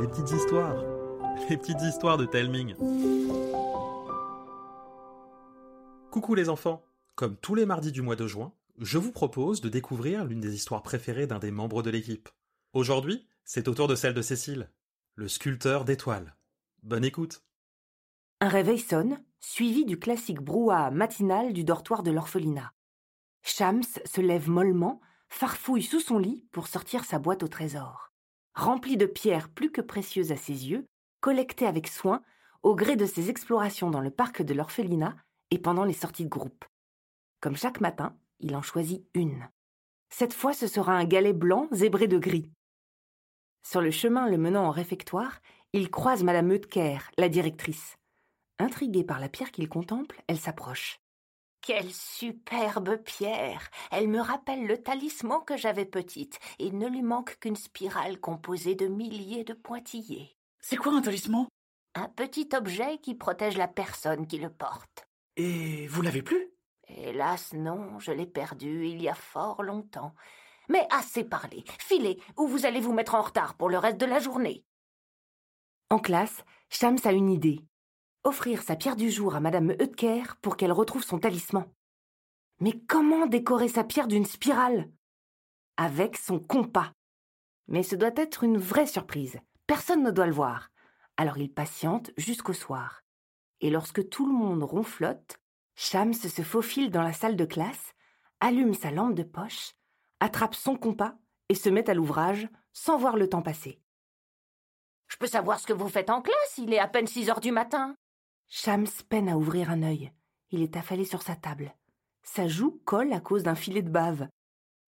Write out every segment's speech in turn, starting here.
les petites histoires, les petites histoires de Telming. Coucou les enfants, comme tous les mardis du mois de juin, je vous propose de découvrir l'une des histoires préférées d'un des membres de l'équipe. Aujourd'hui, c'est au tour de celle de Cécile, le sculpteur d'étoiles. Bonne écoute. Un réveil sonne, suivi du classique brouhaha matinal du dortoir de l'orphelinat. Shams se lève mollement, farfouille sous son lit pour sortir sa boîte au trésor. Remplie de pierres plus que précieuses à ses yeux, collectées avec soin au gré de ses explorations dans le parc de l'orphelinat et pendant les sorties de groupe. Comme chaque matin, il en choisit une. Cette fois, ce sera un galet blanc zébré de gris. Sur le chemin le menant au réfectoire, il croise Madame Eutker, la directrice. Intriguée par la pierre qu'il contemple, elle s'approche. Quelle superbe pierre Elle me rappelle le talisman que j'avais petite. Il ne lui manque qu'une spirale composée de milliers de pointillés. C'est quoi un talisman? Un petit objet qui protège la personne qui le porte. Et vous l'avez plus? Hélas, non, je l'ai perdu il y a fort longtemps. Mais assez parlé. Filez, ou vous allez vous mettre en retard pour le reste de la journée. En classe, Shams a une idée. Offrir sa pierre du jour à Madame Eutker pour qu'elle retrouve son talisman. Mais comment décorer sa pierre d'une spirale? Avec son compas. Mais ce doit être une vraie surprise. Personne ne doit le voir. Alors il patiente jusqu'au soir. Et lorsque tout le monde ronflotte, Shams se faufile dans la salle de classe, allume sa lampe de poche, attrape son compas et se met à l'ouvrage sans voir le temps passer. Je peux savoir ce que vous faites en classe? Il est à peine six heures du matin. Shams peine à ouvrir un œil. Il est affalé sur sa table. Sa joue colle à cause d'un filet de bave.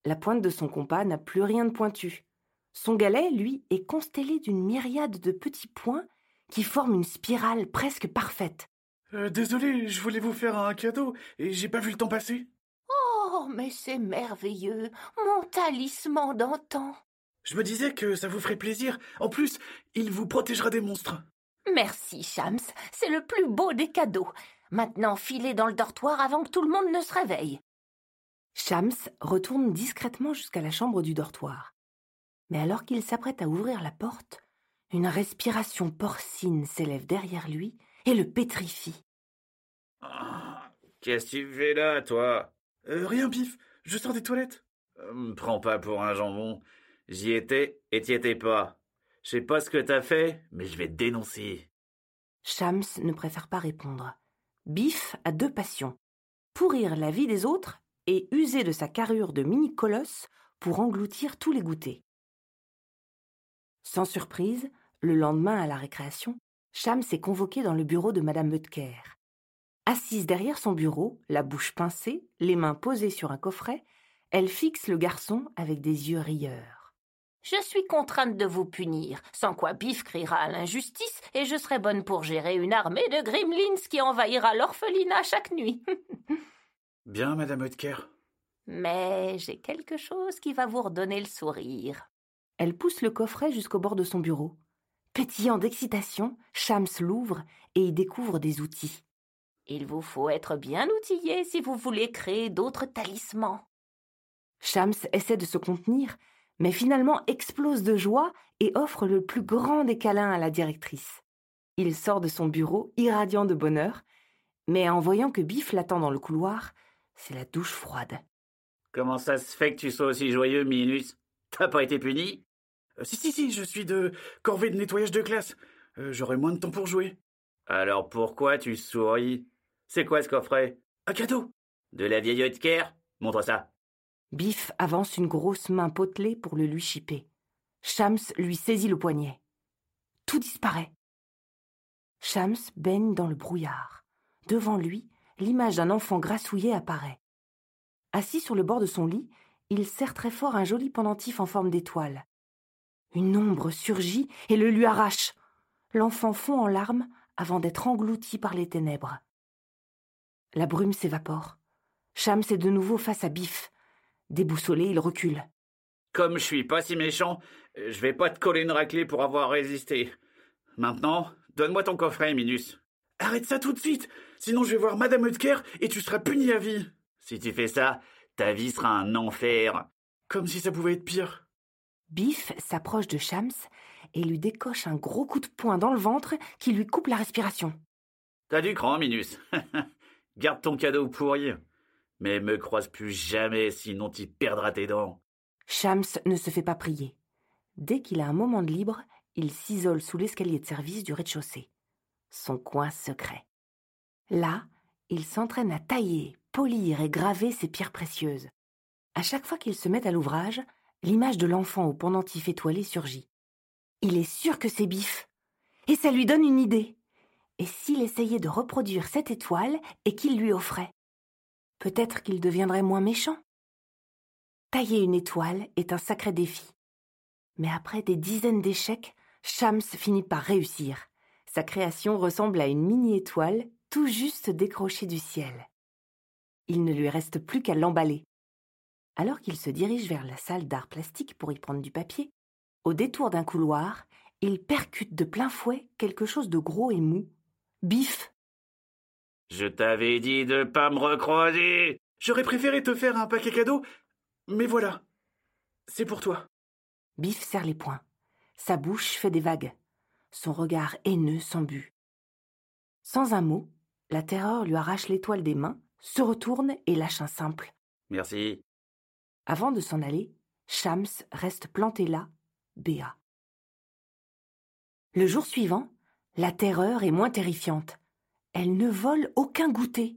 La pointe de son compas n'a plus rien de pointu. Son galet, lui, est constellé d'une myriade de petits points qui forment une spirale presque parfaite. Euh, Désolé, je voulais vous faire un cadeau et j'ai pas vu le temps passer. Oh, mais c'est merveilleux. Mon talisman d'antan. Je me disais que ça vous ferait plaisir. En plus, il vous protégera des monstres. Merci, Shams. C'est le plus beau des cadeaux. Maintenant, filez dans le dortoir avant que tout le monde ne se réveille. Shams retourne discrètement jusqu'à la chambre du dortoir. Mais alors qu'il s'apprête à ouvrir la porte, une respiration porcine s'élève derrière lui et le pétrifie. Ah, Qu'est-ce que tu fais là, toi? Euh, rien, Pif. Je sors des toilettes. Euh, Me prends pas pour un jambon. J'y étais et t'y étais pas. Je sais pas ce que t'as fait, mais je vais te dénoncer. Shams ne préfère pas répondre. Biff a deux passions pourrir la vie des autres et user de sa carrure de mini-colosse pour engloutir tous les goûters. Sans surprise, le lendemain à la récréation, Shams est convoqué dans le bureau de Madame Eutker. Assise derrière son bureau, la bouche pincée, les mains posées sur un coffret, elle fixe le garçon avec des yeux rieurs. Je suis contrainte de vous punir, sans quoi Biff criera à l'injustice et je serai bonne pour gérer une armée de gremlins qui envahira l'orphelinat chaque nuit. Bien, Madame Oetker. Mais j'ai quelque chose qui va vous redonner le sourire. Elle pousse le coffret jusqu'au bord de son bureau. Pétillant d'excitation, Shams l'ouvre et y découvre des outils. Il vous faut être bien outillé si vous voulez créer d'autres talismans. Shams essaie de se contenir, mais finalement explose de joie et offre le plus grand des câlins à la directrice. Il sort de son bureau, irradiant de bonheur, mais en voyant que Biff l'attend dans le couloir, c'est la douche froide. Comment ça se fait que tu sois aussi joyeux, Minus T'as pas été puni? Euh, si, si, si, je suis de corvée de nettoyage de classe. Euh, J'aurai moins de temps pour jouer. Alors pourquoi tu souris? C'est quoi ce coffret? Un cadeau De la vieille Oetker Montre ça. Biff avance une grosse main potelée pour le lui chipper. Shams lui saisit le poignet. Tout disparaît. Shams baigne dans le brouillard. Devant lui, l'image d'un enfant grassouillé apparaît. Assis sur le bord de son lit, il serre très fort un joli pendentif en forme d'étoile. Une ombre surgit et le lui arrache. L'enfant fond en larmes avant d'être englouti par les ténèbres. La brume s'évapore. Shams est de nouveau face à Biff. Déboussolé, il recule. Comme je suis pas si méchant, je vais pas te coller une raclée pour avoir résisté. Maintenant, donne-moi ton coffret, Minus. Arrête ça tout de suite, sinon je vais voir Madame Oetker et tu seras puni à vie. Si tu fais ça, ta vie sera un enfer. Comme si ça pouvait être pire. Biff s'approche de Shams et lui décoche un gros coup de poing dans le ventre qui lui coupe la respiration. T'as du cran, Minus. Garde ton cadeau pourri. Mais me croise plus jamais, sinon t'y perdras tes dents. Shams ne se fait pas prier. Dès qu'il a un moment de libre, il s'isole sous l'escalier de service du rez-de-chaussée. Son coin secret. Là, il s'entraîne à tailler, polir et graver ses pierres précieuses. À chaque fois qu'il se met à l'ouvrage, l'image de l'enfant au pendentif étoilé surgit. Il est sûr que c'est Biff. Et ça lui donne une idée. Et s'il essayait de reproduire cette étoile et qu'il lui offrait? Peut-être qu'il deviendrait moins méchant. Tailler une étoile est un sacré défi. Mais après des dizaines d'échecs, Shams finit par réussir. Sa création ressemble à une mini-étoile tout juste décrochée du ciel. Il ne lui reste plus qu'à l'emballer. Alors qu'il se dirige vers la salle d'art plastique pour y prendre du papier, au détour d'un couloir, il percute de plein fouet quelque chose de gros et mou. Bif Je t'avais dit de pas me recroiser J'aurais préféré te faire un paquet cadeau, mais voilà. C'est pour toi. Biff serre les poings. Sa bouche fait des vagues. Son regard haineux s'embue. Sans un mot, la terreur lui arrache l'étoile des mains, se retourne et lâche un simple. Merci. Avant de s'en aller, Shams reste planté là, béat. Le jour suivant, la terreur est moins terrifiante. Elle ne vole aucun goûter.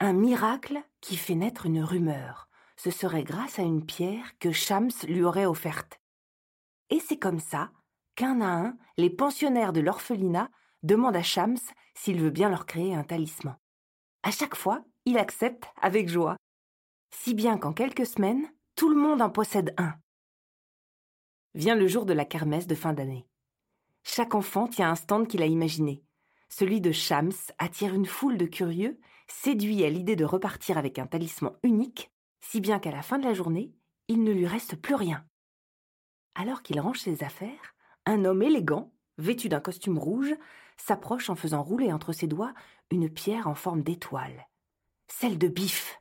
Un miracle qui fait naître une rumeur. Ce serait grâce à une pierre que Shams lui aurait offerte. Et c'est comme ça qu'un à un, les pensionnaires de l'orphelinat demandent à Shams s'il veut bien leur créer un talisman. À chaque fois, il accepte avec joie. Si bien qu'en quelques semaines, tout le monde en possède un. Vient le jour de la kermesse de fin d'année. Chaque enfant tient un stand qu'il a imaginé. Celui de Shams attire une foule de curieux, séduit à l'idée de repartir avec un talisman unique, si bien qu'à la fin de la journée, il ne lui reste plus rien. Alors qu'il range ses affaires, un homme élégant, vêtu d'un costume rouge, s'approche en faisant rouler entre ses doigts une pierre en forme d'étoile. Celle de Biff.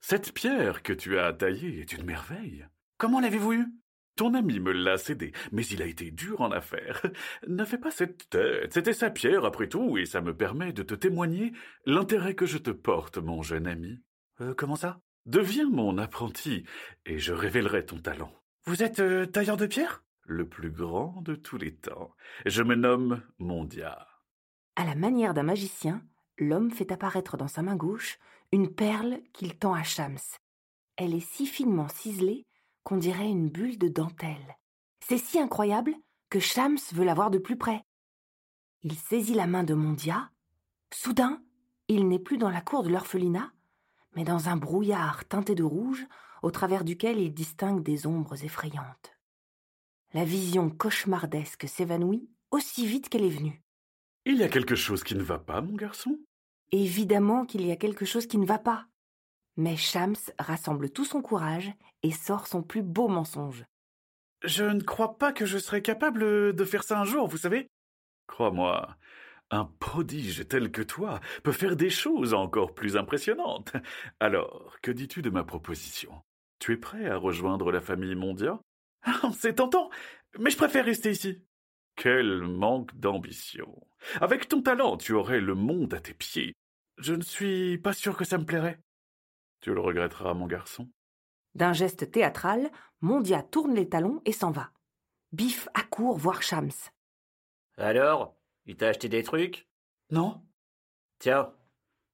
Cette pierre que tu as taillée est une merveille. Comment l'avez-vous eue? Ton ami me l'a cédée, mais il a été dur en affaires. Ne fais pas cette tête, c'était sa pierre après tout, et ça me permet de te témoigner l'intérêt que je te porte, mon jeune ami. Euh, comment ça? Deviens mon apprenti, et je révélerai ton talent. Vous êtes euh, tailleur de pierre? Le plus grand de tous les temps. Je me nomme Mondia. À la manière d'un magicien, l'homme fait apparaître dans sa main gauche une perle qu'il tend à Shams. Elle est si finement ciselée qu'on dirait une bulle de dentelle. C'est si incroyable que Shams veut la voir de plus près. Il saisit la main de Mondia. Soudain, il n'est plus dans la cour de l'orphelinat, mais dans un brouillard teinté de rouge au travers duquel il distingue des ombres effrayantes. La vision cauchemardesque s'évanouit aussi vite qu'elle est venue. Il y a quelque chose qui ne va pas, mon garçon? Évidemment qu'il y a quelque chose qui ne va pas. Mais Shams rassemble tout son courage et sort son plus beau mensonge. Je ne crois pas que je serais capable de faire ça un jour, vous savez. Crois-moi, un prodige tel que toi peut faire des choses encore plus impressionnantes. Alors, que dis-tu de ma proposition? Tu es prêt à rejoindre la famille Mondia? Ah, c'est tentant, mais je préfère rester ici. Quel manque d'ambition. Avec ton talent, tu aurais le monde à tes pieds. Je ne suis pas sûr que ça me plairait. Tu le regretteras, mon garçon. D'un geste théâtral, Mondia tourne les talons et s'en va. Biff accourt voir Shams. Alors, il t'a acheté des trucs? Non, Tiens,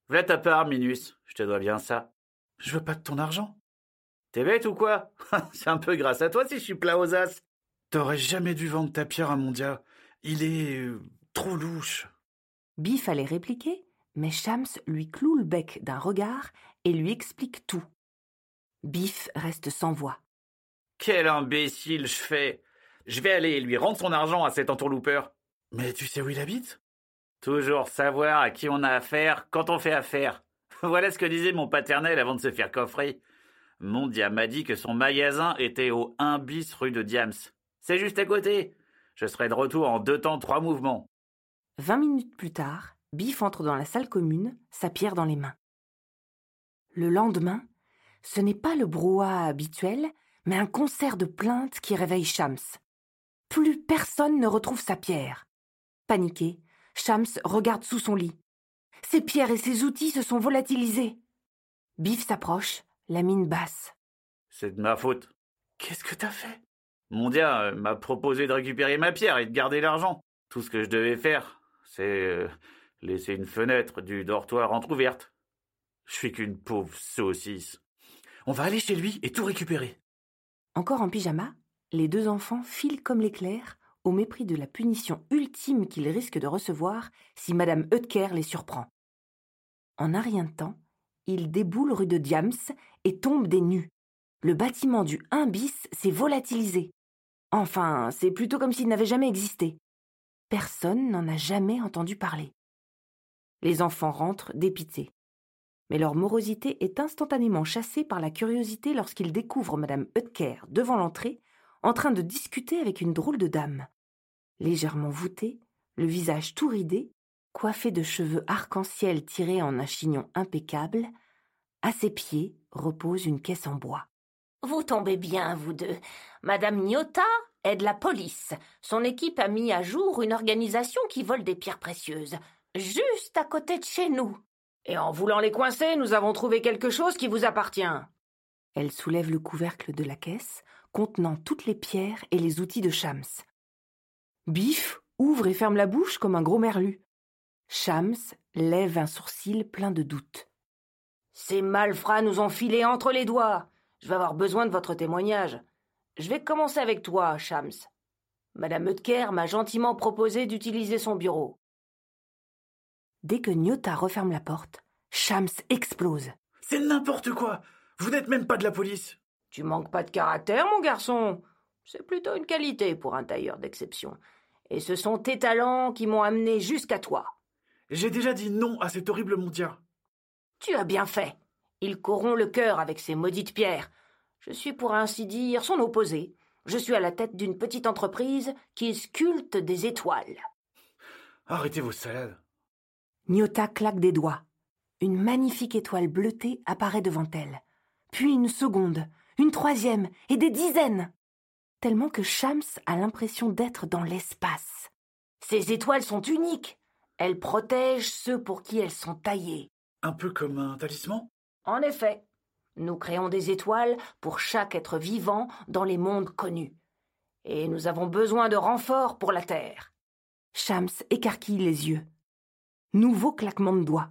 voilà ta part, Minus. Je te dois bien ça. je veux pas de ton argent. T'es bête ou quoi? C'est un peu grâce à toi si je suis plat aux as. T'aurais jamais dû vendre ta pierre à Mondia. Il est euh, trop louche. Biff allait répliquer, mais Shams lui cloue le bec d'un regard et lui explique tout. Biff reste sans voix. Quel imbécile je fais Je vais aller lui rendre son argent à cet entourloupeur. Mais tu sais où il habite? Toujours savoir à qui on a affaire quand on fait affaire. Voilà ce que disait mon paternel avant de se faire coffrer. Mondia m'a dit que son magasin était au 1 bis rue de Diams. C'est juste à côté. Je serai de retour en deux temps, trois mouvements. Vingt minutes plus tard, Biff entre dans la salle commune, sa pierre dans les mains. Le lendemain, ce n'est pas le brouhaha habituel, mais un concert de plaintes qui réveille Shams. Plus personne ne retrouve sa pierre. Paniqué, Shams regarde sous son lit. Ses pierres et ses outils se sont volatilisés. Biff s'approche, la mine basse. C'est de ma faute. Qu'est-ce que t'as fait? Mondia euh, m'a proposé de récupérer ma pierre et de garder l'argent. Tout ce que je devais faire, c'est euh, laisser une fenêtre du dortoir entr'ouverte. Je suis qu'une pauvre saucisse. On va aller chez lui et tout récupérer. Encore en pyjama, les deux enfants filent comme l'éclair, au mépris de la punition ultime qu'ils risquent de recevoir si Madame Eutker les surprend. En un rien de temps, ils déboulent rue de Diams et tombent des nues. Le bâtiment du 1 bis s'est volatilisé. Enfin, c'est plutôt comme s'il n'avait jamais existé. Personne n'en a jamais entendu parler. Les enfants rentrent dépités. Mais leur morosité est instantanément chassée par la curiosité lorsqu'ils découvrent Madame Eutker devant l'entrée, en train de discuter avec une drôle de dame. Légèrement voûtée, le visage tout ridé, coiffée de cheveux arc-en-ciel tirés en un chignon impeccable, à ses pieds repose une caisse en bois. Vous tombez bien, vous deux. Madame Nyota est de la police. Son équipe a mis à jour une organisation qui vole des pierres précieuses, juste à côté de chez nous. Et en voulant les coincer, nous avons trouvé quelque chose qui vous appartient. Elle soulève le couvercle de la caisse, contenant toutes les pierres et les outils de Shams. Biff ouvre et ferme la bouche comme un gros merlu. Shams lève un sourcil plein de doute. Ces malfrats nous ont filé entre les doigts. Je vais avoir besoin de votre témoignage. Je vais commencer avec toi, Shams. Madame Eutker m'a gentiment proposé d'utiliser son bureau. Dès que Nyota referme la porte, Shams explose. C'est n'importe quoi Vous n'êtes même pas de la police Tu manques pas de caractère, mon garçon. C'est plutôt une qualité pour un tailleur d'exception. Et ce sont tes talents qui m'ont amené jusqu'à toi. J'ai déjà dit non à cet horrible mondia. Tu as bien fait. Il corrompt le cœur avec ses maudites pierres. Je suis pour ainsi dire son opposé. Je suis à la tête d'une petite entreprise qui sculpte des étoiles. Arrêtez vos salades. Nyota claque des doigts. Une magnifique étoile bleutée apparaît devant elle. Puis une seconde, une troisième et des dizaines. Tellement que Shams a l'impression d'être dans l'espace. Ces étoiles sont uniques. Elles protègent ceux pour qui elles sont taillées. Un peu comme un talisman? En effet, nous créons des étoiles pour chaque être vivant dans les mondes connus. Et nous avons besoin de renforts pour la Terre. Shams écarquille les yeux. Nouveau claquement de doigts.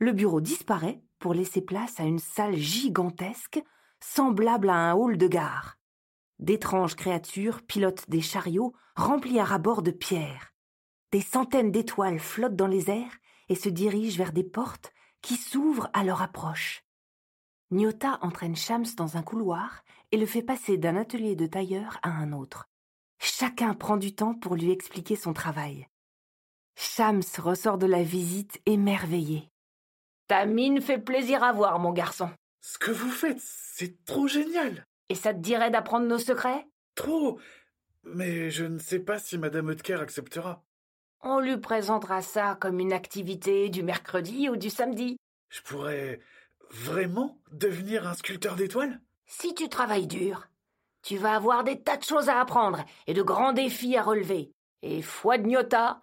Le bureau disparaît pour laisser place à une salle gigantesque, semblable à un hall de gare. D'étranges créatures pilotent des chariots remplis à rabord de pierres. Des centaines d'étoiles flottent dans les airs et se dirigent vers des portes qui s'ouvrent à leur approche. Nyota entraîne Shams dans un couloir et le fait passer d'un atelier de tailleur à un autre. Chacun prend du temps pour lui expliquer son travail. Shams ressort de la visite émerveillé. Ta mine fait plaisir à voir, mon garçon. Ce que vous faites, c'est trop génial. Et ça te dirait d'apprendre nos secrets? Trop Mais je ne sais pas si Madame Eutker acceptera. On lui présentera ça comme une activité du mercredi ou du samedi. Je pourrais vraiment devenir un sculpteur d'étoiles? Si tu travailles dur, tu vas avoir des tas de choses à apprendre et de grands défis à relever. Et foi de Nyota,